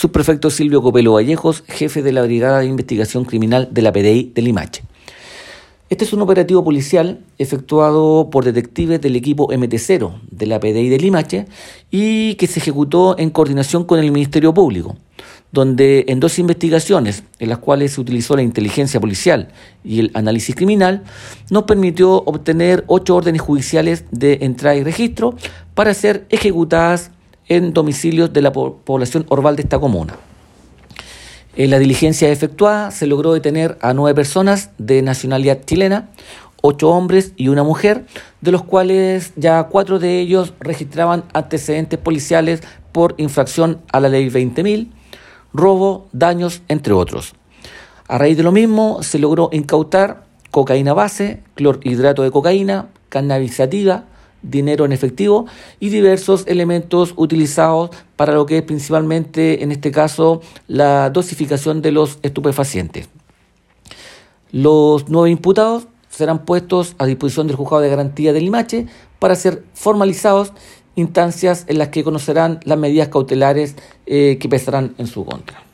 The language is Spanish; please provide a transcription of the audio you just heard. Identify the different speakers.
Speaker 1: Subprefecto Silvio Copelo Vallejos, jefe de la Brigada de Investigación Criminal de la PDI de Limache. Este es un operativo policial efectuado por detectives del equipo MT0 de la PDI de Limache y que se ejecutó en coordinación con el Ministerio Público, donde en dos investigaciones en las cuales se utilizó la inteligencia policial y el análisis criminal, nos permitió obtener ocho órdenes judiciales de entrada y registro para ser ejecutadas en domicilios de la población orbal de esta comuna. En la diligencia efectuada se logró detener a nueve personas de nacionalidad chilena, ocho hombres y una mujer, de los cuales ya cuatro de ellos registraban antecedentes policiales por infracción a la ley 20.000, robo, daños, entre otros. A raíz de lo mismo se logró incautar cocaína base, clorhidrato de cocaína, cannabisativa, dinero en efectivo y diversos elementos utilizados para lo que es principalmente en este caso la dosificación de los estupefacientes. Los nueve imputados serán puestos a disposición del juzgado de garantía del Limache para ser formalizados instancias en las que conocerán las medidas cautelares eh, que pesarán en su contra.